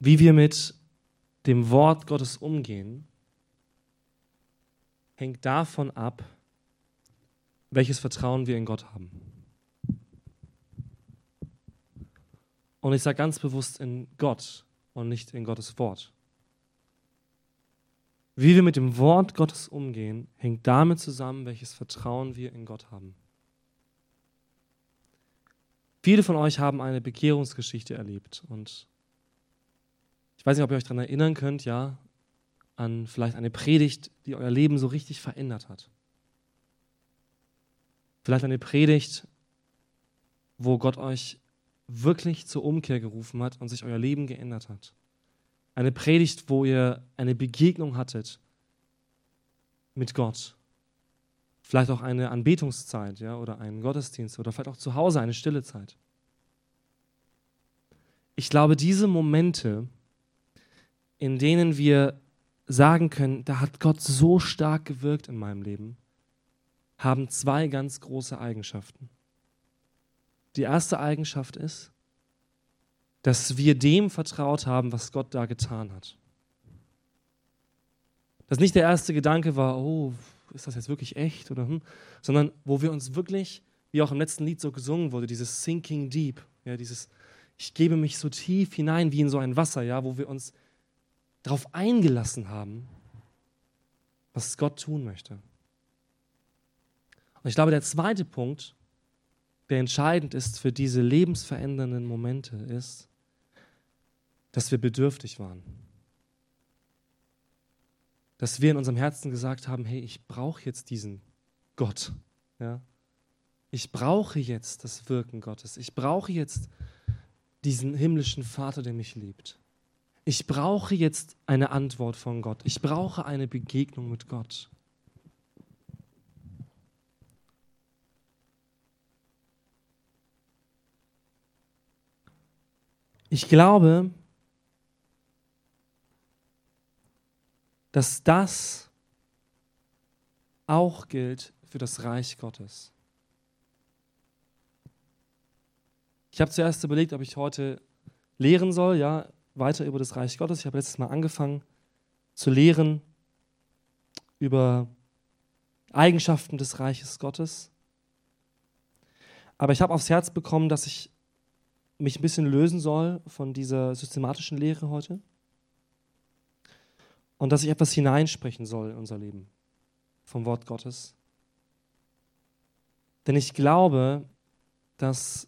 wie wir mit dem Wort Gottes umgehen, hängt davon ab, welches Vertrauen wir in Gott haben. Und ich sage ganz bewusst in Gott und nicht in Gottes Wort. Wie wir mit dem Wort Gottes umgehen, hängt damit zusammen, welches Vertrauen wir in Gott haben. Viele von euch haben eine Bekehrungsgeschichte erlebt und ich weiß nicht, ob ihr euch daran erinnern könnt, ja, an vielleicht eine Predigt, die euer Leben so richtig verändert hat. Vielleicht eine Predigt, wo Gott euch wirklich zur Umkehr gerufen hat und sich euer Leben geändert hat. Eine Predigt, wo ihr eine Begegnung hattet mit Gott. Vielleicht auch eine Anbetungszeit ja, oder einen Gottesdienst oder vielleicht auch zu Hause eine stille Zeit. Ich glaube, diese Momente, in denen wir sagen können, da hat Gott so stark gewirkt in meinem Leben, haben zwei ganz große Eigenschaften. Die erste Eigenschaft ist, dass wir dem vertraut haben, was Gott da getan hat. Dass nicht der erste Gedanke war, oh, ist das jetzt wirklich echt? Oder, hm? Sondern wo wir uns wirklich, wie auch im letzten Lied so gesungen wurde, dieses Sinking Deep, ja, dieses, ich gebe mich so tief hinein wie in so ein Wasser, ja, wo wir uns darauf eingelassen haben, was Gott tun möchte. Und ich glaube, der zweite Punkt, der entscheidend ist für diese lebensverändernden Momente, ist, dass wir bedürftig waren. Dass wir in unserem Herzen gesagt haben, hey, ich brauche jetzt diesen Gott. Ja? Ich brauche jetzt das Wirken Gottes. Ich brauche jetzt diesen himmlischen Vater, der mich liebt. Ich brauche jetzt eine Antwort von Gott. Ich brauche eine Begegnung mit Gott. Ich glaube, dass das auch gilt für das Reich Gottes. Ich habe zuerst überlegt, ob ich heute lehren soll, ja, weiter über das Reich Gottes. Ich habe letztes Mal angefangen zu lehren über Eigenschaften des Reiches Gottes. Aber ich habe aufs Herz bekommen, dass ich mich ein bisschen lösen soll von dieser systematischen Lehre heute und dass ich etwas hineinsprechen soll in unser Leben vom Wort Gottes. Denn ich glaube, dass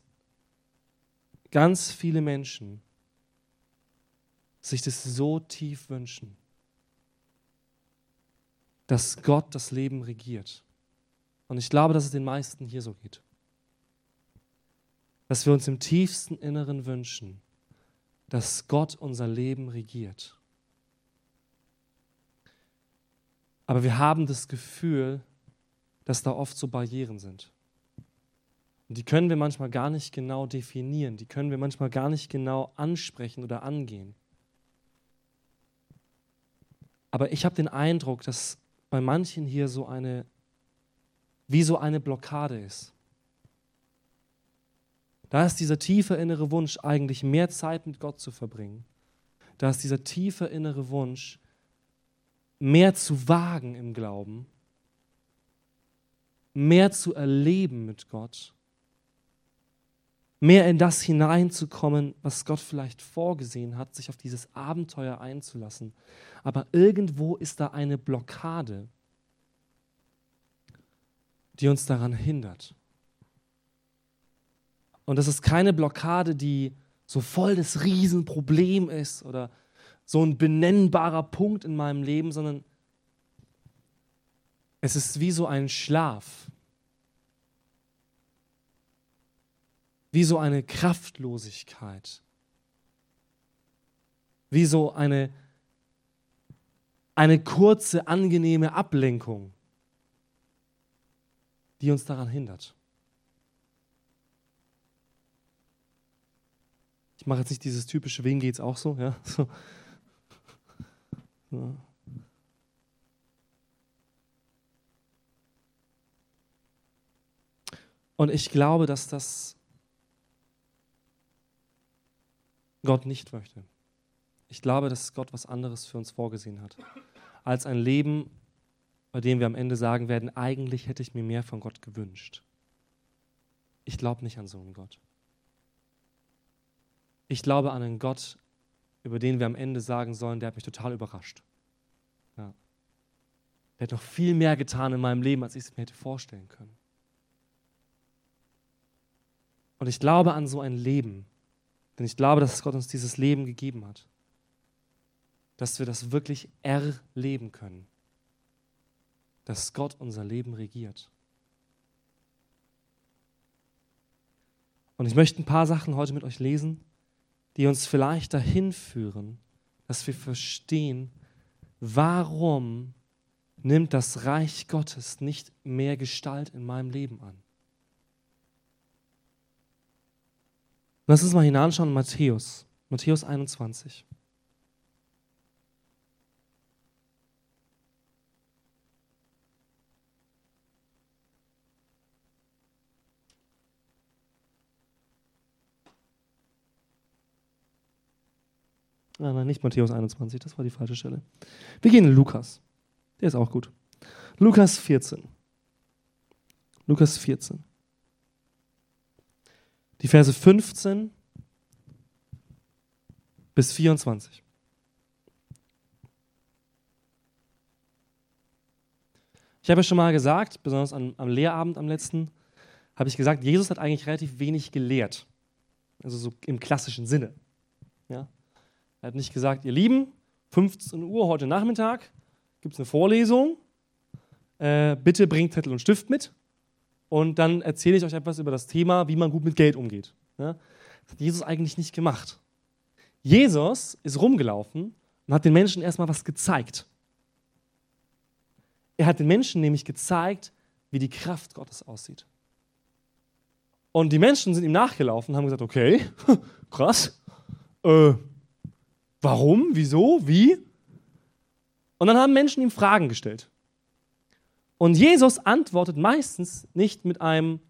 ganz viele Menschen sich das so tief wünschen, dass Gott das Leben regiert. Und ich glaube, dass es den meisten hier so geht. Dass wir uns im tiefsten Inneren wünschen, dass Gott unser Leben regiert. Aber wir haben das Gefühl, dass da oft so Barrieren sind. Und die können wir manchmal gar nicht genau definieren, die können wir manchmal gar nicht genau ansprechen oder angehen. Aber ich habe den Eindruck, dass bei manchen hier so eine, wie so eine Blockade ist. Da ist dieser tiefe innere Wunsch, eigentlich mehr Zeit mit Gott zu verbringen. Da ist dieser tiefe innere Wunsch, mehr zu wagen im Glauben, mehr zu erleben mit Gott mehr in das hineinzukommen, was Gott vielleicht vorgesehen hat, sich auf dieses Abenteuer einzulassen. Aber irgendwo ist da eine Blockade, die uns daran hindert. Und das ist keine Blockade, die so voll das Riesenproblem ist oder so ein benennbarer Punkt in meinem Leben, sondern es ist wie so ein Schlaf, wie so eine Kraftlosigkeit, wie so eine, eine kurze, angenehme Ablenkung, die uns daran hindert. Ich mache jetzt nicht dieses typische, wen geht's auch so, ja? So. So. Und ich glaube, dass das Gott nicht möchte. Ich glaube, dass Gott was anderes für uns vorgesehen hat. Als ein Leben, bei dem wir am Ende sagen werden, eigentlich hätte ich mir mehr von Gott gewünscht. Ich glaube nicht an so einen Gott. Ich glaube an einen Gott, über den wir am Ende sagen sollen, der hat mich total überrascht. Ja. Der hat noch viel mehr getan in meinem Leben, als ich es mir hätte vorstellen können. Und ich glaube an so ein Leben, denn ich glaube, dass Gott uns dieses Leben gegeben hat, dass wir das wirklich erleben können, dass Gott unser Leben regiert. Und ich möchte ein paar Sachen heute mit euch lesen, die uns vielleicht dahin führen, dass wir verstehen, warum nimmt das Reich Gottes nicht mehr Gestalt in meinem Leben an. Lass uns mal hineinschauen in Matthäus, Matthäus 21. Nein, nein, nicht Matthäus 21, das war die falsche Stelle. Wir gehen in Lukas. Der ist auch gut. Lukas 14. Lukas 14. Die Verse 15 bis 24. Ich habe ja schon mal gesagt, besonders am, am Lehrabend am letzten, habe ich gesagt, Jesus hat eigentlich relativ wenig gelehrt. Also so im klassischen Sinne. Ja? Er hat nicht gesagt, ihr Lieben, 15 Uhr heute Nachmittag gibt es eine Vorlesung. Äh, bitte bringt Zettel und Stift mit. Und dann erzähle ich euch etwas über das Thema, wie man gut mit Geld umgeht. Das hat Jesus eigentlich nicht gemacht. Jesus ist rumgelaufen und hat den Menschen erstmal was gezeigt. Er hat den Menschen nämlich gezeigt, wie die Kraft Gottes aussieht. Und die Menschen sind ihm nachgelaufen und haben gesagt, okay, krass, äh, Warum? Wieso? Wie? Und dann haben Menschen ihm Fragen gestellt. Und Jesus antwortet meistens nicht mit einem,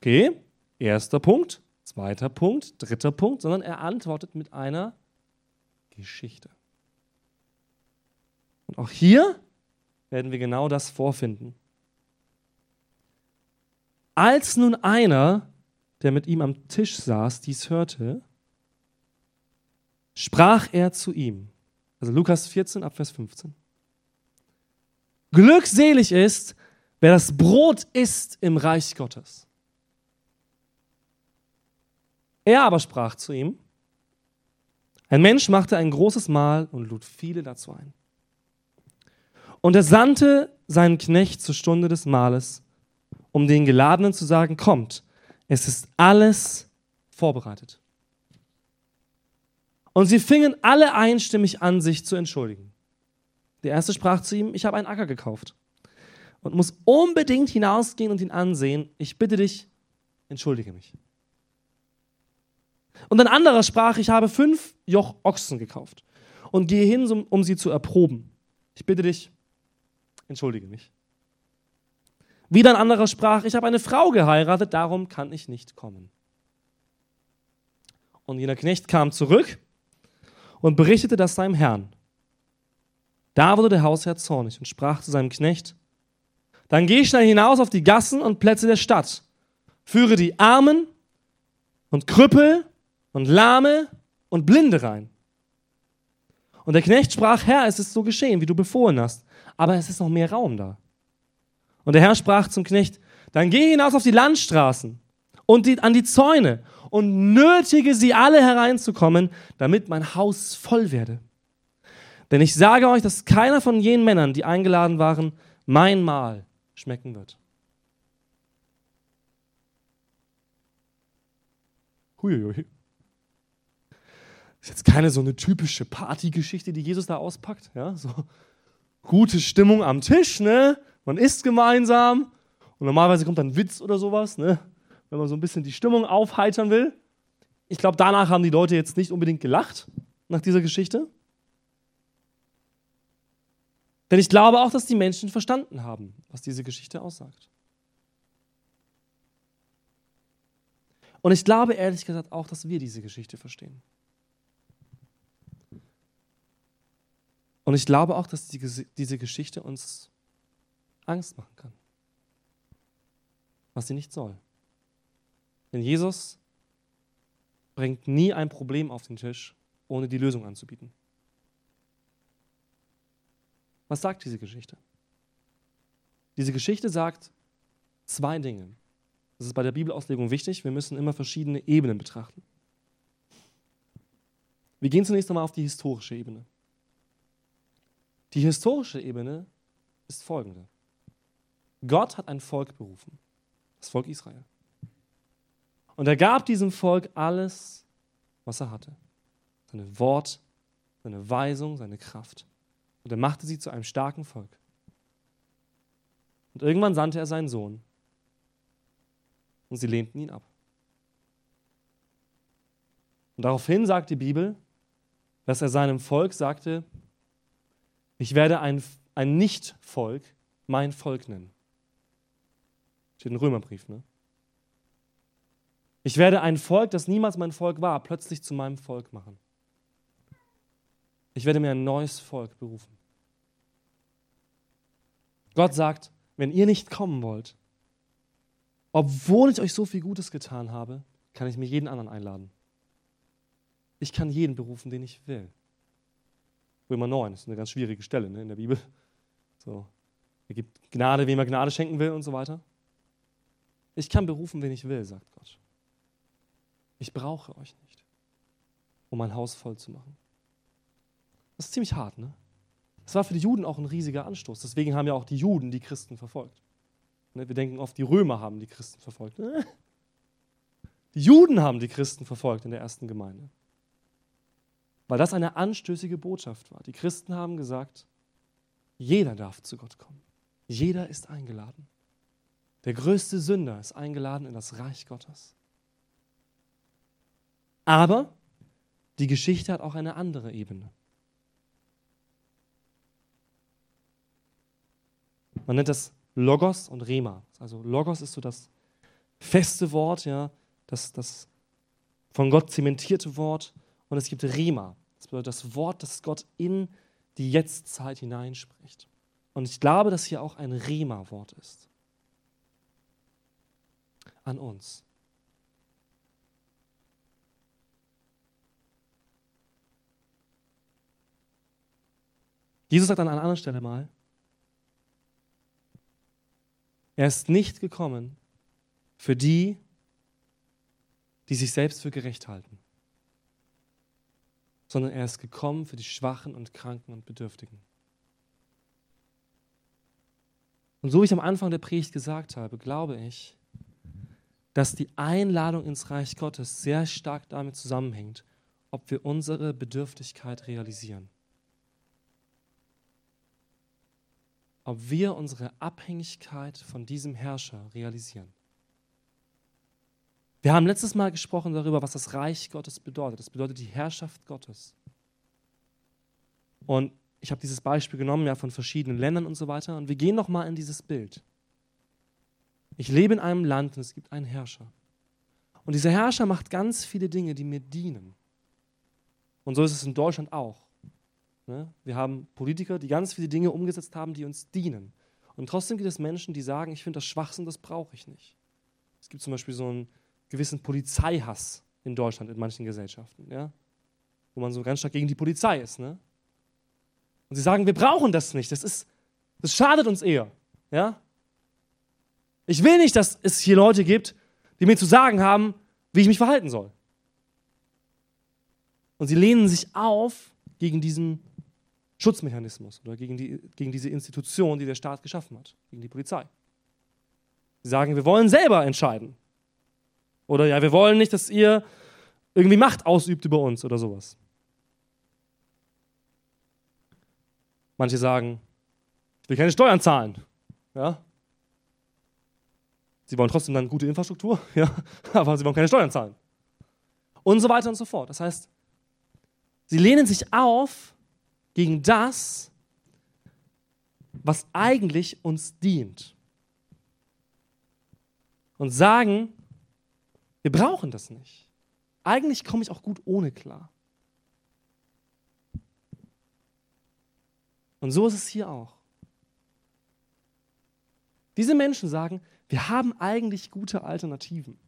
okay, erster Punkt, zweiter Punkt, dritter Punkt, sondern er antwortet mit einer Geschichte. Und auch hier werden wir genau das vorfinden. Als nun einer, der mit ihm am Tisch saß, dies hörte, sprach er zu ihm. Also Lukas 14 Abvers 15. Glückselig ist, wer das Brot isst im Reich Gottes. Er aber sprach zu ihm, ein Mensch machte ein großes Mahl und lud viele dazu ein. Und er sandte seinen Knecht zur Stunde des Mahles, um den Geladenen zu sagen, kommt, es ist alles vorbereitet. Und sie fingen alle einstimmig an, sich zu entschuldigen. Der erste sprach zu ihm, ich habe einen Acker gekauft und muss unbedingt hinausgehen und ihn ansehen. Ich bitte dich, entschuldige mich. Und ein anderer sprach, ich habe fünf Joch Ochsen gekauft und gehe hin, um sie zu erproben. Ich bitte dich, entschuldige mich. Wieder ein anderer sprach, ich habe eine Frau geheiratet, darum kann ich nicht kommen. Und jener Knecht kam zurück und berichtete das seinem Herrn. Da wurde der Hausherr zornig und sprach zu seinem Knecht, dann geh schnell hinaus auf die Gassen und Plätze der Stadt, führe die Armen und Krüppel und Lahme und Blinde rein. Und der Knecht sprach, Herr, es ist so geschehen, wie du befohlen hast, aber es ist noch mehr Raum da. Und der Herr sprach zum Knecht, dann geh hinaus auf die Landstraßen und die, an die Zäune und nötige sie alle hereinzukommen, damit mein Haus voll werde. Denn ich sage euch, dass keiner von jenen Männern, die eingeladen waren, mein Mahl schmecken wird. Huiuiui. Ist jetzt keine so eine typische Partygeschichte, die Jesus da auspackt. Ja? So gute Stimmung am Tisch, ne? Man isst gemeinsam und normalerweise kommt dann Witz oder sowas, ne? wenn man so ein bisschen die Stimmung aufheitern will. Ich glaube, danach haben die Leute jetzt nicht unbedingt gelacht, nach dieser Geschichte. Denn ich glaube auch, dass die Menschen verstanden haben, was diese Geschichte aussagt. Und ich glaube ehrlich gesagt auch, dass wir diese Geschichte verstehen. Und ich glaube auch, dass die, diese Geschichte uns Angst machen kann, was sie nicht soll. Denn Jesus bringt nie ein Problem auf den Tisch, ohne die Lösung anzubieten. Was sagt diese Geschichte? Diese Geschichte sagt zwei Dinge. Das ist bei der Bibelauslegung wichtig. Wir müssen immer verschiedene Ebenen betrachten. Wir gehen zunächst einmal auf die historische Ebene. Die historische Ebene ist folgende. Gott hat ein Volk berufen, das Volk Israel. Und er gab diesem Volk alles, was er hatte. Seine Wort, seine Weisung, seine Kraft. Und er machte sie zu einem starken Volk. Und irgendwann sandte er seinen Sohn. Und sie lehnten ihn ab. Und daraufhin sagt die Bibel, dass er seinem Volk sagte, ich werde ein, ein Nicht-Volk mein Volk nennen. Steht im Römerbrief, ne? Ich werde ein Volk, das niemals mein Volk war, plötzlich zu meinem Volk machen. Ich werde mir ein neues Volk berufen. Gott sagt, wenn ihr nicht kommen wollt, obwohl ich euch so viel Gutes getan habe, kann ich mir jeden anderen einladen. Ich kann jeden berufen, den ich will. Römer 9 ist eine ganz schwierige Stelle ne, in der Bibel. So, er gibt Gnade, wem er Gnade schenken will und so weiter. Ich kann berufen, wen ich will, sagt Gott. Ich brauche euch nicht, um mein Haus voll zu machen. Das ist ziemlich hart, ne? Das war für die Juden auch ein riesiger Anstoß. Deswegen haben ja auch die Juden die Christen verfolgt. Ne, wir denken oft, die Römer haben die Christen verfolgt. Die Juden haben die Christen verfolgt in der ersten Gemeinde. Weil das eine anstößige Botschaft war. Die Christen haben gesagt, jeder darf zu Gott kommen. Jeder ist eingeladen. Der größte Sünder ist eingeladen in das Reich Gottes. Aber die Geschichte hat auch eine andere Ebene. Man nennt das Logos und Rema. Also Logos ist so das feste Wort, ja, das, das von Gott zementierte Wort. Und es gibt Rema. Das bedeutet das Wort, das Gott in die Jetztzeit hineinspricht. Und ich glaube, dass hier auch ein Rema-Wort ist. An uns. Jesus sagt an einer anderen Stelle mal, er ist nicht gekommen für die, die sich selbst für gerecht halten, sondern er ist gekommen für die Schwachen und Kranken und Bedürftigen. Und so wie ich am Anfang der Predigt gesagt habe, glaube ich, dass die Einladung ins Reich Gottes sehr stark damit zusammenhängt, ob wir unsere Bedürftigkeit realisieren. Ob wir unsere Abhängigkeit von diesem Herrscher realisieren. Wir haben letztes Mal gesprochen darüber, was das Reich Gottes bedeutet. Das bedeutet die Herrschaft Gottes. Und ich habe dieses Beispiel genommen, ja, von verschiedenen Ländern und so weiter. Und wir gehen nochmal in dieses Bild. Ich lebe in einem Land und es gibt einen Herrscher. Und dieser Herrscher macht ganz viele Dinge, die mir dienen. Und so ist es in Deutschland auch. Ne? Wir haben Politiker, die ganz viele Dinge umgesetzt haben, die uns dienen. Und trotzdem gibt es Menschen, die sagen, ich finde das Schwachsinn, das brauche ich nicht. Es gibt zum Beispiel so einen gewissen Polizeihass in Deutschland in manchen Gesellschaften, ja? wo man so ganz stark gegen die Polizei ist. Ne? Und sie sagen, wir brauchen das nicht, das, ist, das schadet uns eher. Ja? Ich will nicht, dass es hier Leute gibt, die mir zu sagen haben, wie ich mich verhalten soll. Und sie lehnen sich auf gegen diesen Schutzmechanismus oder gegen, die, gegen diese Institution, die der Staat geschaffen hat, gegen die Polizei. Sie sagen, wir wollen selber entscheiden. Oder ja, wir wollen nicht, dass ihr irgendwie Macht ausübt über uns oder sowas. Manche sagen, ich will keine Steuern zahlen. Ja? Sie wollen trotzdem dann gute Infrastruktur, ja? aber sie wollen keine Steuern zahlen. Und so weiter und so fort. Das heißt, sie lehnen sich auf gegen das, was eigentlich uns dient. Und sagen, wir brauchen das nicht. Eigentlich komme ich auch gut ohne klar. Und so ist es hier auch. Diese Menschen sagen, wir haben eigentlich gute Alternativen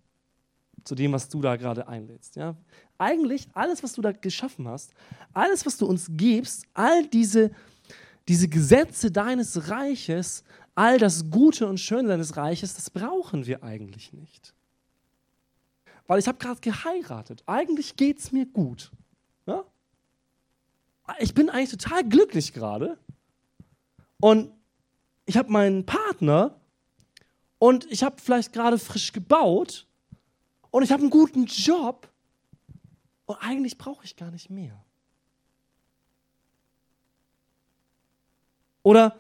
zu dem, was du da gerade einlädst. Ja? Eigentlich alles, was du da geschaffen hast, alles, was du uns gibst, all diese, diese Gesetze deines Reiches, all das Gute und Schöne deines Reiches, das brauchen wir eigentlich nicht. Weil ich habe gerade geheiratet. Eigentlich geht es mir gut. Ja? Ich bin eigentlich total glücklich gerade. Und ich habe meinen Partner und ich habe vielleicht gerade frisch gebaut und ich habe einen guten Job und eigentlich brauche ich gar nicht mehr. Oder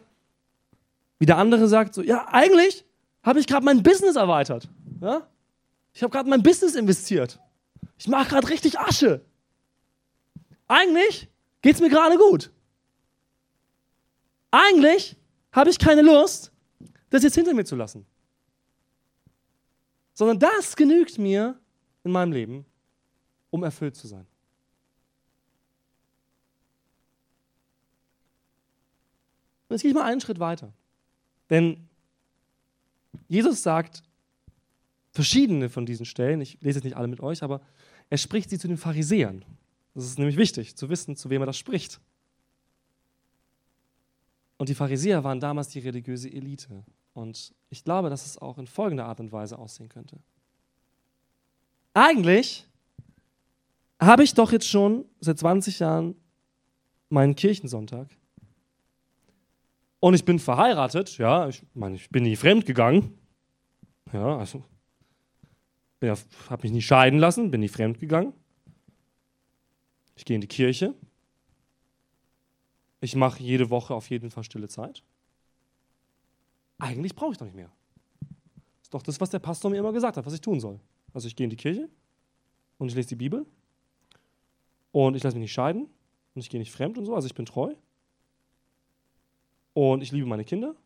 wie der andere sagt, so, ja, eigentlich habe ich gerade mein Business erweitert. Ja? Ich habe gerade mein Business investiert. Ich mache gerade richtig Asche. Eigentlich geht es mir gerade gut. Eigentlich habe ich keine Lust, das jetzt hinter mir zu lassen. Sondern das genügt mir in meinem Leben, um erfüllt zu sein. Und jetzt gehe ich mal einen Schritt weiter. Denn Jesus sagt verschiedene von diesen Stellen, ich lese jetzt nicht alle mit euch, aber er spricht sie zu den Pharisäern. Das ist nämlich wichtig, zu wissen, zu wem er das spricht. Und die Pharisäer waren damals die religiöse Elite. Und ich glaube, dass es auch in folgender Art und Weise aussehen könnte. Eigentlich habe ich doch jetzt schon seit 20 Jahren meinen Kirchensonntag. Und ich bin verheiratet, ja, ich meine, ich bin nie fremd gegangen. Ja, also ja, habe mich nicht scheiden lassen, bin nie fremd gegangen. Ich gehe in die Kirche. Ich mache jede Woche auf jeden Fall stille Zeit. Eigentlich brauche ich doch nicht mehr. Das ist doch das, was der Pastor mir immer gesagt hat, was ich tun soll. Also ich gehe in die Kirche und ich lese die Bibel und ich lasse mich nicht scheiden und ich gehe nicht fremd und so, also ich bin treu. Und ich liebe meine Kinder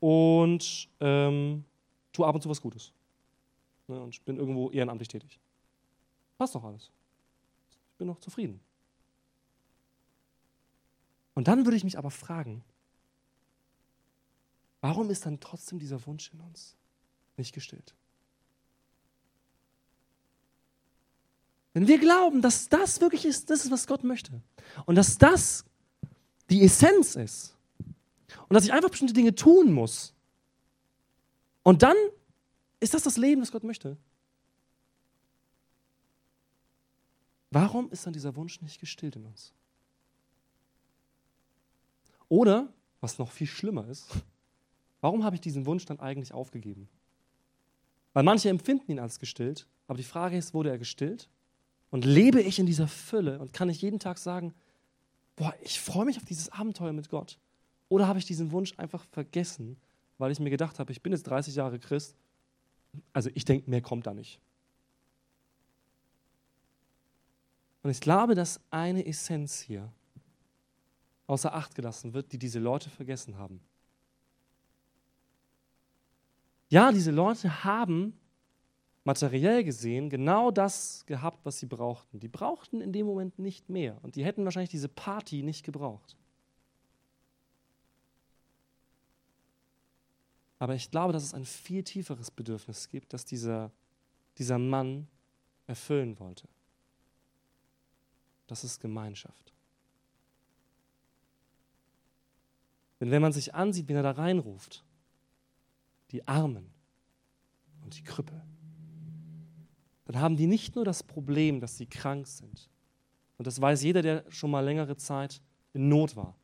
und ähm, tue ab und zu was Gutes. Ne, und ich bin irgendwo ehrenamtlich tätig. Passt doch alles. Ich bin noch zufrieden. Und dann würde ich mich aber fragen, warum ist dann trotzdem dieser Wunsch in uns nicht gestillt? Wenn wir glauben, dass das wirklich ist, das ist, was Gott möchte. Und dass das die Essenz ist. Und dass ich einfach bestimmte Dinge tun muss. Und dann ist das das Leben, das Gott möchte. Warum ist dann dieser Wunsch nicht gestillt in uns? Oder, was noch viel schlimmer ist, warum habe ich diesen Wunsch dann eigentlich aufgegeben? Weil manche empfinden ihn als gestillt, aber die Frage ist, wurde er gestillt? Und lebe ich in dieser Fülle und kann ich jeden Tag sagen, boah, ich freue mich auf dieses Abenteuer mit Gott? Oder habe ich diesen Wunsch einfach vergessen, weil ich mir gedacht habe, ich bin jetzt 30 Jahre Christ, also ich denke, mehr kommt da nicht. Und ich glaube, dass eine Essenz hier außer Acht gelassen wird, die diese Leute vergessen haben. Ja, diese Leute haben materiell gesehen genau das gehabt, was sie brauchten. Die brauchten in dem Moment nicht mehr und die hätten wahrscheinlich diese Party nicht gebraucht. Aber ich glaube, dass es ein viel tieferes Bedürfnis gibt, das dieser, dieser Mann erfüllen wollte. Das ist Gemeinschaft. Denn wenn man sich ansieht, wie er da reinruft, die Armen und die Krüppel, dann haben die nicht nur das Problem, dass sie krank sind. Und das weiß jeder, der schon mal längere Zeit in Not war.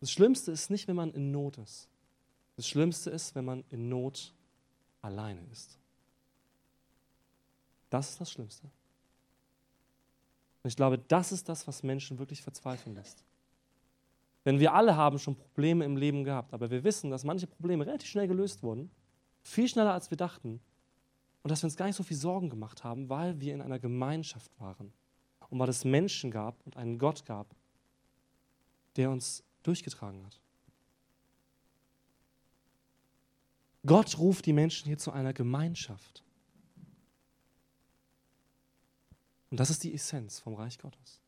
Das Schlimmste ist nicht, wenn man in Not ist. Das Schlimmste ist, wenn man in Not alleine ist. Das ist das Schlimmste. Und ich glaube, das ist das, was Menschen wirklich verzweifeln lässt. Denn wir alle haben schon Probleme im Leben gehabt, aber wir wissen, dass manche Probleme relativ schnell gelöst wurden, viel schneller als wir dachten, und dass wir uns gar nicht so viel Sorgen gemacht haben, weil wir in einer Gemeinschaft waren und weil es Menschen gab und einen Gott gab, der uns durchgetragen hat. Gott ruft die Menschen hier zu einer Gemeinschaft. Und das ist die Essenz vom Reich Gottes.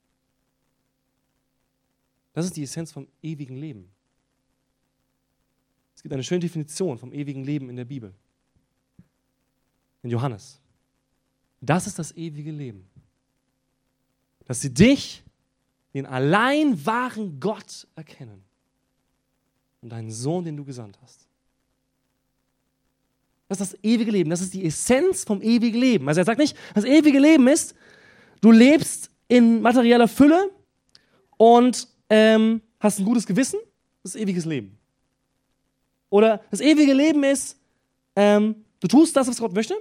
Das ist die Essenz vom ewigen Leben. Gibt eine schöne Definition vom ewigen Leben in der Bibel. In Johannes. Das ist das ewige Leben. Dass sie dich, den allein wahren Gott, erkennen. Und deinen Sohn, den du gesandt hast. Das ist das ewige Leben. Das ist die Essenz vom ewigen Leben. Also er sagt nicht, das ewige Leben ist, du lebst in materieller Fülle und ähm, hast ein gutes Gewissen. Das ist ewiges Leben. Oder das ewige Leben ist, ähm, du tust das, was Gott möchte.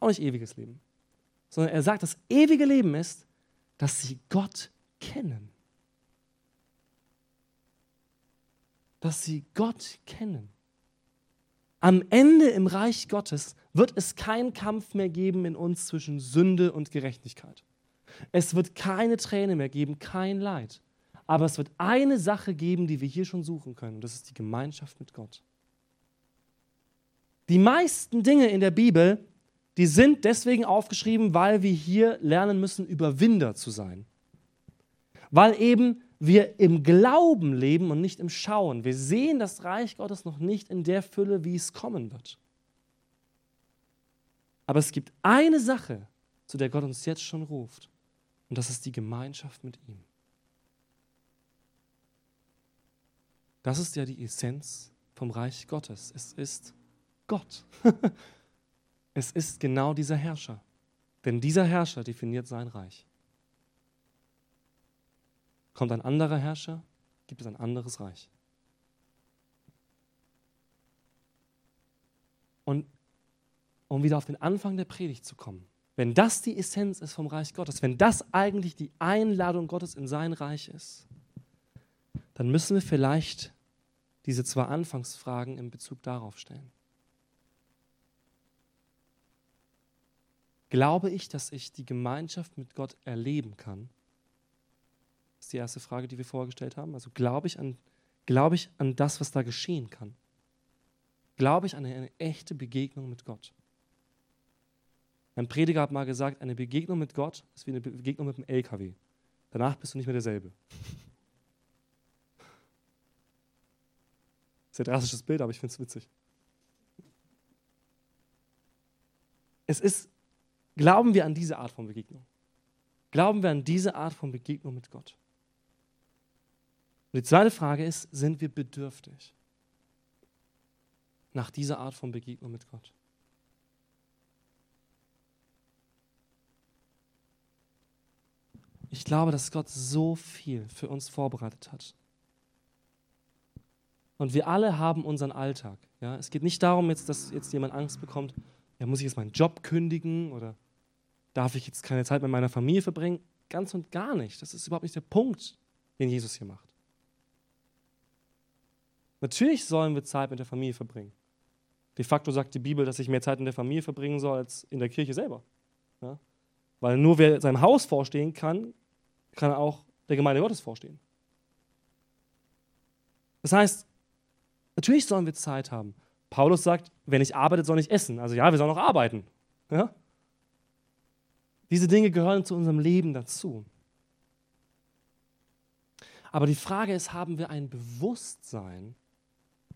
Auch nicht ewiges Leben. Sondern er sagt, das ewige Leben ist, dass sie Gott kennen. Dass sie Gott kennen. Am Ende im Reich Gottes wird es keinen Kampf mehr geben in uns zwischen Sünde und Gerechtigkeit. Es wird keine Träne mehr geben, kein Leid. Aber es wird eine Sache geben, die wir hier schon suchen können. Und das ist die Gemeinschaft mit Gott. Die meisten Dinge in der Bibel, die sind deswegen aufgeschrieben, weil wir hier lernen müssen, Überwinder zu sein. Weil eben wir im Glauben leben und nicht im Schauen. Wir sehen das Reich Gottes noch nicht in der Fülle, wie es kommen wird. Aber es gibt eine Sache, zu der Gott uns jetzt schon ruft. Und das ist die Gemeinschaft mit ihm. Das ist ja die Essenz vom Reich Gottes. Es ist Gott. es ist genau dieser Herrscher. Denn dieser Herrscher definiert sein Reich. Kommt ein anderer Herrscher, gibt es ein anderes Reich. Und um wieder auf den Anfang der Predigt zu kommen, wenn das die Essenz ist vom Reich Gottes, wenn das eigentlich die Einladung Gottes in sein Reich ist, dann müssen wir vielleicht diese zwei Anfangsfragen in Bezug darauf stellen. Glaube ich, dass ich die Gemeinschaft mit Gott erleben kann? Das ist die erste Frage, die wir vorgestellt haben. Also glaube ich an, glaube ich an das, was da geschehen kann? Glaube ich an eine, eine echte Begegnung mit Gott? Ein Prediger hat mal gesagt, eine Begegnung mit Gott ist wie eine Begegnung mit einem LKW. Danach bist du nicht mehr derselbe. Sehr drastisches Bild, aber ich finde es witzig. Es ist, glauben wir an diese Art von Begegnung? Glauben wir an diese Art von Begegnung mit Gott? Und die zweite Frage ist, sind wir bedürftig nach dieser Art von Begegnung mit Gott? Ich glaube, dass Gott so viel für uns vorbereitet hat. Und wir alle haben unseren Alltag. Ja? Es geht nicht darum, jetzt, dass jetzt jemand Angst bekommt, ja, muss ich jetzt meinen Job kündigen oder darf ich jetzt keine Zeit mit meiner Familie verbringen? Ganz und gar nicht. Das ist überhaupt nicht der Punkt, den Jesus hier macht. Natürlich sollen wir Zeit mit der Familie verbringen. De facto sagt die Bibel, dass ich mehr Zeit in der Familie verbringen soll als in der Kirche selber. Ja? Weil nur wer seinem Haus vorstehen kann, kann auch der Gemeinde Gottes vorstehen. Das heißt, natürlich sollen wir Zeit haben. Paulus sagt, wer nicht arbeitet, soll nicht essen. Also ja, wir sollen auch arbeiten. Ja? Diese Dinge gehören zu unserem Leben dazu. Aber die Frage ist, haben wir ein Bewusstsein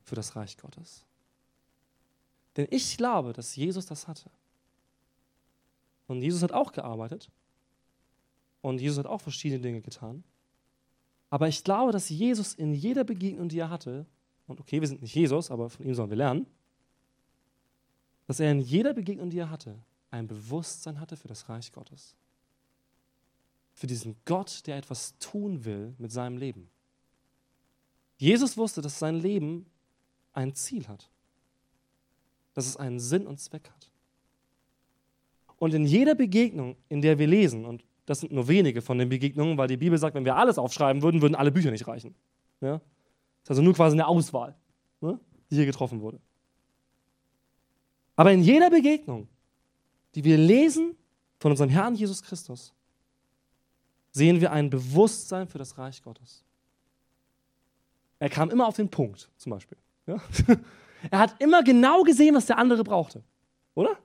für das Reich Gottes. Denn ich glaube, dass Jesus das hatte. Und Jesus hat auch gearbeitet. Und Jesus hat auch verschiedene Dinge getan. Aber ich glaube, dass Jesus in jeder Begegnung, die er hatte, und okay, wir sind nicht Jesus, aber von ihm sollen wir lernen, dass er in jeder Begegnung, die er hatte, ein Bewusstsein hatte für das Reich Gottes. Für diesen Gott, der etwas tun will mit seinem Leben. Jesus wusste, dass sein Leben ein Ziel hat. Dass es einen Sinn und Zweck hat. Und in jeder Begegnung, in der wir lesen, und das sind nur wenige von den Begegnungen, weil die Bibel sagt, wenn wir alles aufschreiben würden, würden alle Bücher nicht reichen. Ja? Ist also nur quasi eine Auswahl, ne, die hier getroffen wurde. Aber in jeder Begegnung, die wir lesen von unserem Herrn Jesus Christus, sehen wir ein Bewusstsein für das Reich Gottes. Er kam immer auf den Punkt, zum Beispiel. Ja? Er hat immer genau gesehen, was der andere brauchte. Oder?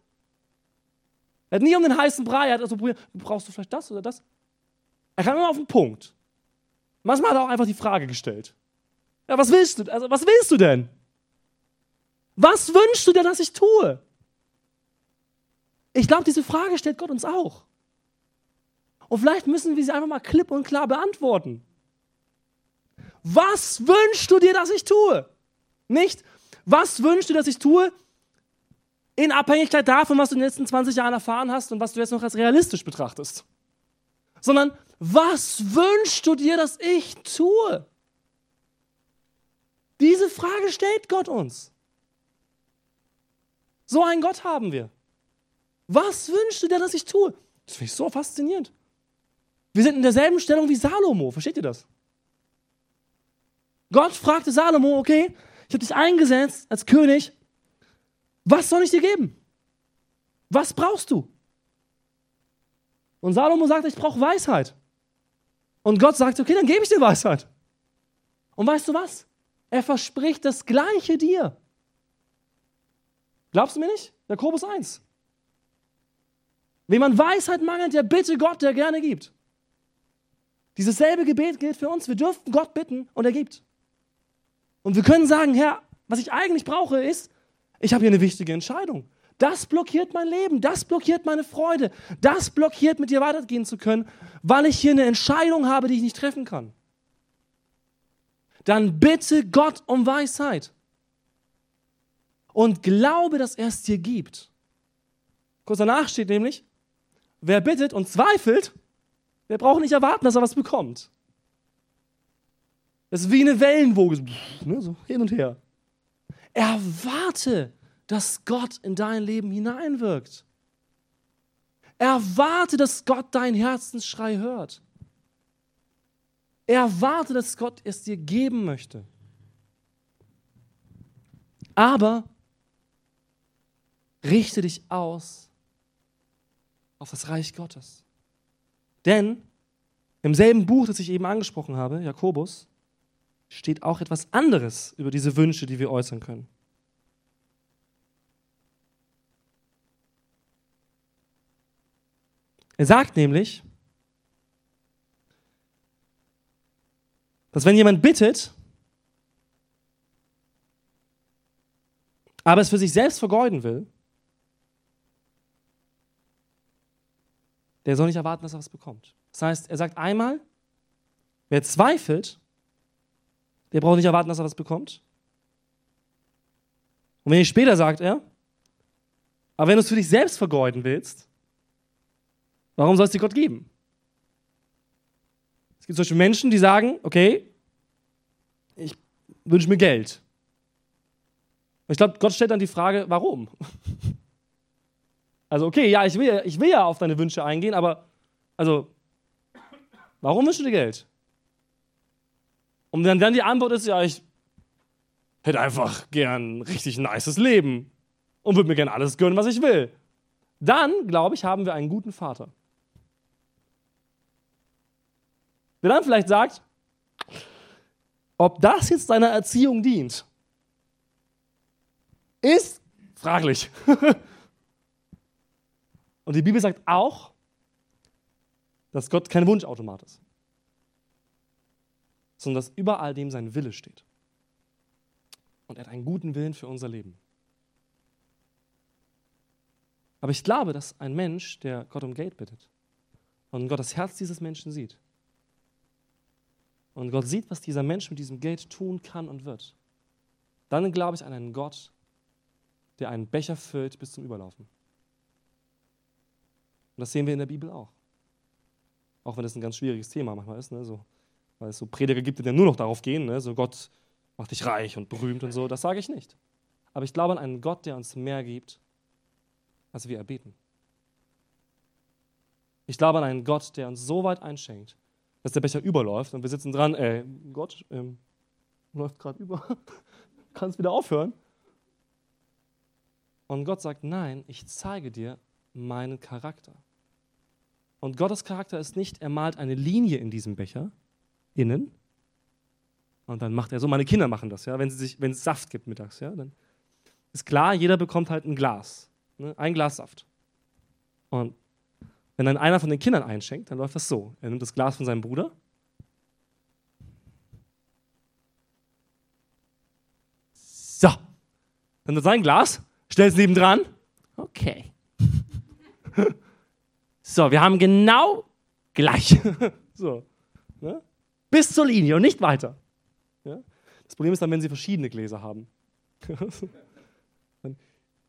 Er hat nie um den heißen Brei, er hat also probiert, brauchst du vielleicht das oder das? Er kam immer auf den Punkt. Manchmal hat er auch einfach die Frage gestellt. Ja, was willst du? Also, was willst du denn? Was wünschst du dir, dass ich tue? Ich glaube, diese Frage stellt Gott uns auch. Und vielleicht müssen wir sie einfach mal klipp und klar beantworten. Was wünschst du dir, dass ich tue? Nicht, was wünschst du, dass ich tue? In Abhängigkeit davon, was du in den letzten 20 Jahren erfahren hast und was du jetzt noch als realistisch betrachtest. Sondern, was wünschst du dir, dass ich tue? Diese Frage stellt Gott uns. So einen Gott haben wir. Was wünschst du dir, dass ich tue? Das finde ich so faszinierend. Wir sind in derselben Stellung wie Salomo. Versteht ihr das? Gott fragte Salomo, okay, ich habe dich eingesetzt als König. Was soll ich dir geben? Was brauchst du? Und Salomo sagte, ich brauche Weisheit. Und Gott sagte, okay, dann gebe ich dir Weisheit. Und weißt du was? Er verspricht das Gleiche dir. Glaubst du mir nicht? Jakobus 1. Wem man Weisheit mangelt, der bitte Gott, der gerne gibt. Dieses selbe Gebet gilt für uns. Wir dürfen Gott bitten und er gibt. Und wir können sagen, Herr, was ich eigentlich brauche, ist, ich habe hier eine wichtige Entscheidung. Das blockiert mein Leben, das blockiert meine Freude, das blockiert, mit dir weitergehen zu können, weil ich hier eine Entscheidung habe, die ich nicht treffen kann. Dann bitte Gott um Weisheit und glaube, dass er es dir gibt. Kurz danach steht nämlich, wer bittet und zweifelt, der braucht nicht erwarten, dass er was bekommt. Das ist wie eine Wellenwoge, ne, so hin und her. Erwarte, dass Gott in dein Leben hineinwirkt. Erwarte, dass Gott deinen Herzensschrei hört. Erwarte, dass Gott es dir geben möchte. Aber richte dich aus auf das Reich Gottes. Denn im selben Buch, das ich eben angesprochen habe, Jakobus, steht auch etwas anderes über diese Wünsche, die wir äußern können. Er sagt nämlich, dass wenn jemand bittet, aber es für sich selbst vergeuden will, der soll nicht erwarten, dass er was bekommt. Das heißt, er sagt einmal, wer zweifelt, der braucht nicht erwarten, dass er was bekommt. Und wenn ich später sagt er, aber wenn du es für dich selbst vergeuden willst, warum soll es dir Gott geben? Es gibt solche Menschen, die sagen, okay, ich wünsche mir Geld. Ich glaube, Gott stellt dann die Frage, warum? Also, okay, ja, ich will, ich will ja auf deine Wünsche eingehen, aber, also, warum wünschst du dir Geld? Und dann, dann die Antwort ist, ja, ich hätte einfach gern ein richtig nices Leben und würde mir gern alles gönnen, was ich will. Dann, glaube ich, haben wir einen guten Vater. Der dann vielleicht sagt, ob das jetzt deiner Erziehung dient, ist fraglich. und die Bibel sagt auch, dass Gott kein Wunschautomat ist sondern dass über all dem sein Wille steht. Und er hat einen guten Willen für unser Leben. Aber ich glaube, dass ein Mensch, der Gott um Geld bittet und Gott das Herz dieses Menschen sieht und Gott sieht, was dieser Mensch mit diesem Geld tun kann und wird, dann glaube ich an einen Gott, der einen Becher füllt bis zum Überlaufen. Und das sehen wir in der Bibel auch. Auch wenn das ein ganz schwieriges Thema manchmal ist. Ne? So, weil es so Prediger gibt, die dann nur noch darauf gehen, ne? so Gott macht dich reich und berühmt und so, das sage ich nicht. Aber ich glaube an einen Gott, der uns mehr gibt, als wir erbeten. Ich glaube an einen Gott, der uns so weit einschenkt, dass der Becher überläuft und wir sitzen dran, ey, Gott, ähm, läuft gerade über, kannst wieder aufhören. Und Gott sagt, nein, ich zeige dir meinen Charakter. Und Gottes Charakter ist nicht, er malt eine Linie in diesem Becher, innen. Und dann macht er so, meine Kinder machen das, ja, wenn, sie sich, wenn es Saft gibt mittags, ja, dann ist klar, jeder bekommt halt ein Glas, ne, ein Glas Saft. Und wenn dann einer von den Kindern einschenkt, dann läuft das so. Er nimmt das Glas von seinem Bruder. So. Dann wird sein Glas, stellt es nebendran. Okay. so, wir haben genau gleich. so. Ne? Bis zur Linie und nicht weiter. Ja? Das Problem ist dann, wenn sie verschiedene Gläser haben.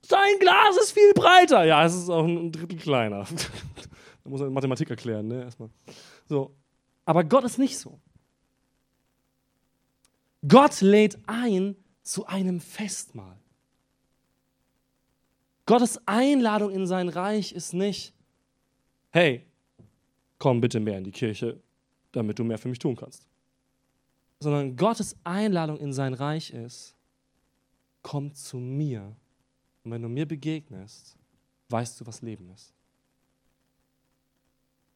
Sein Glas ist viel breiter. Ja, es ist auch ein Drittel kleiner. da muss man Mathematik erklären, ne? Erstmal. So. Aber Gott ist nicht so. Gott lädt ein zu einem Festmahl. Gottes Einladung in sein Reich ist nicht, hey, komm bitte mehr in die Kirche, damit du mehr für mich tun kannst. Sondern Gottes Einladung in sein Reich ist, komm zu mir. Und wenn du mir begegnest, weißt du, was Leben ist.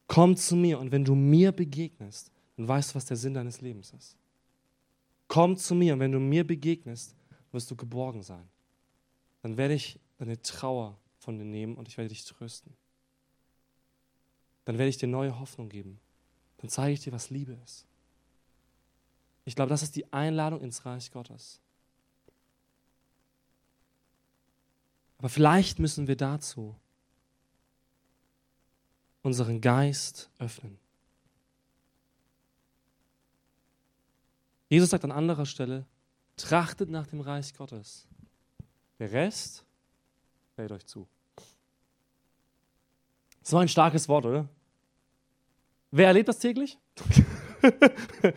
Komm zu mir und wenn du mir begegnest, dann weißt du, was der Sinn deines Lebens ist. Komm zu mir und wenn du mir begegnest, wirst du geborgen sein. Dann werde ich deine Trauer von dir nehmen und ich werde dich trösten. Dann werde ich dir neue Hoffnung geben. Dann zeige ich dir, was Liebe ist. Ich glaube, das ist die Einladung ins Reich Gottes. Aber vielleicht müssen wir dazu unseren Geist öffnen. Jesus sagt an anderer Stelle, trachtet nach dem Reich Gottes. Der Rest fällt euch zu. So ein starkes Wort, oder? Wer erlebt das täglich?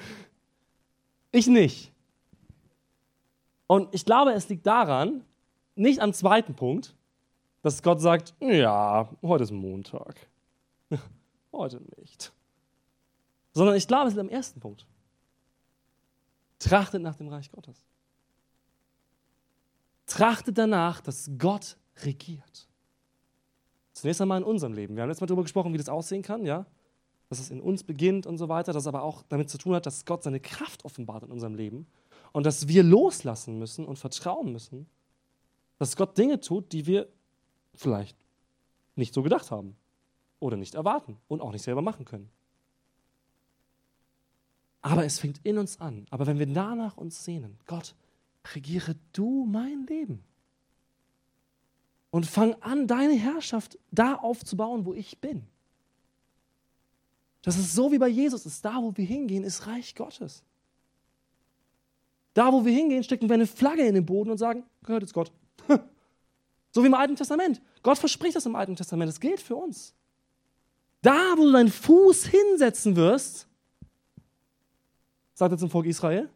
ich nicht. Und ich glaube, es liegt daran, nicht am zweiten Punkt, dass Gott sagt, ja, heute ist Montag. heute nicht. Sondern ich glaube, es liegt am ersten Punkt. Trachtet nach dem Reich Gottes. Trachtet danach, dass Gott regiert. Zunächst einmal in unserem Leben. Wir haben letztes Mal darüber gesprochen, wie das aussehen kann, ja? Dass es in uns beginnt und so weiter, dass es aber auch damit zu tun hat, dass Gott seine Kraft offenbart in unserem Leben und dass wir loslassen müssen und vertrauen müssen, dass Gott Dinge tut, die wir vielleicht nicht so gedacht haben oder nicht erwarten und auch nicht selber machen können. Aber es fängt in uns an. Aber wenn wir danach uns sehnen, Gott, regiere du mein Leben. Und fang an, deine Herrschaft da aufzubauen, wo ich bin. Das ist so wie bei Jesus ist. Da, wo wir hingehen, ist Reich Gottes. Da, wo wir hingehen, stecken wir eine Flagge in den Boden und sagen, gehört jetzt Gott. so wie im Alten Testament. Gott verspricht das im Alten Testament. Das gilt für uns. Da, wo du deinen Fuß hinsetzen wirst, sagt er zum Volk Israel,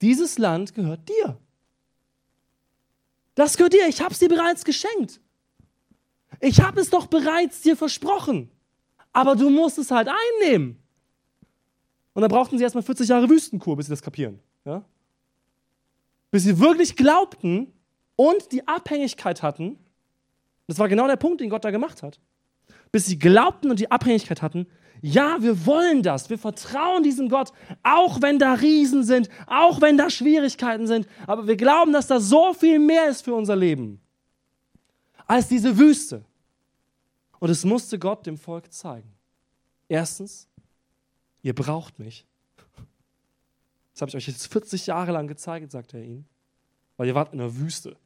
dieses Land gehört dir. Das gehört dir, ich habe es dir bereits geschenkt. Ich habe es doch bereits dir versprochen. Aber du musst es halt einnehmen. Und dann brauchten sie erstmal 40 Jahre Wüstenkur, bis sie das kapieren. Ja? Bis sie wirklich glaubten und die Abhängigkeit hatten. Das war genau der Punkt, den Gott da gemacht hat. Bis sie glaubten und die Abhängigkeit hatten, ja, wir wollen das. Wir vertrauen diesem Gott, auch wenn da Riesen sind, auch wenn da Schwierigkeiten sind. Aber wir glauben, dass da so viel mehr ist für unser Leben als diese Wüste. Und es musste Gott dem Volk zeigen. Erstens, ihr braucht mich. Das habe ich euch jetzt 40 Jahre lang gezeigt, sagt er ihnen. Weil ihr wart in der Wüste.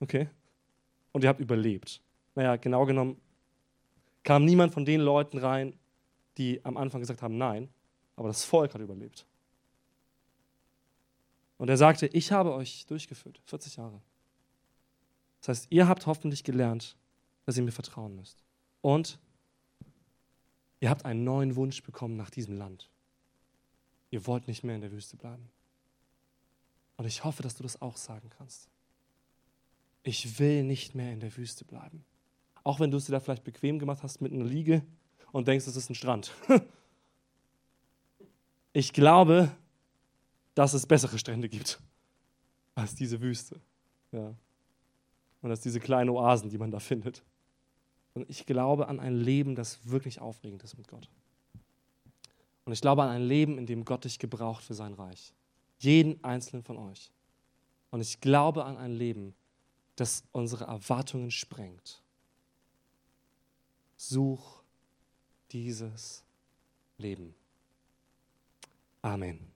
Okay? Und ihr habt überlebt. Naja, genau genommen kam niemand von den Leuten rein, die am Anfang gesagt haben, nein, aber das Volk hat überlebt. Und er sagte, ich habe euch durchgeführt, 40 Jahre. Das heißt, ihr habt hoffentlich gelernt, dass ihr mir vertrauen müsst. Und ihr habt einen neuen Wunsch bekommen nach diesem Land. Ihr wollt nicht mehr in der Wüste bleiben. Und ich hoffe, dass du das auch sagen kannst. Ich will nicht mehr in der Wüste bleiben. Auch wenn du es dir da vielleicht bequem gemacht hast mit einer Liege und denkst, es ist ein Strand. Ich glaube, dass es bessere Strände gibt als diese Wüste. Ja. Und als diese kleinen Oasen, die man da findet. Und ich glaube an ein Leben, das wirklich aufregend ist mit Gott. Und ich glaube an ein Leben, in dem Gott dich gebraucht für sein Reich. Jeden einzelnen von euch. Und ich glaube an ein Leben, das unsere Erwartungen sprengt. Such dieses Leben. Amen.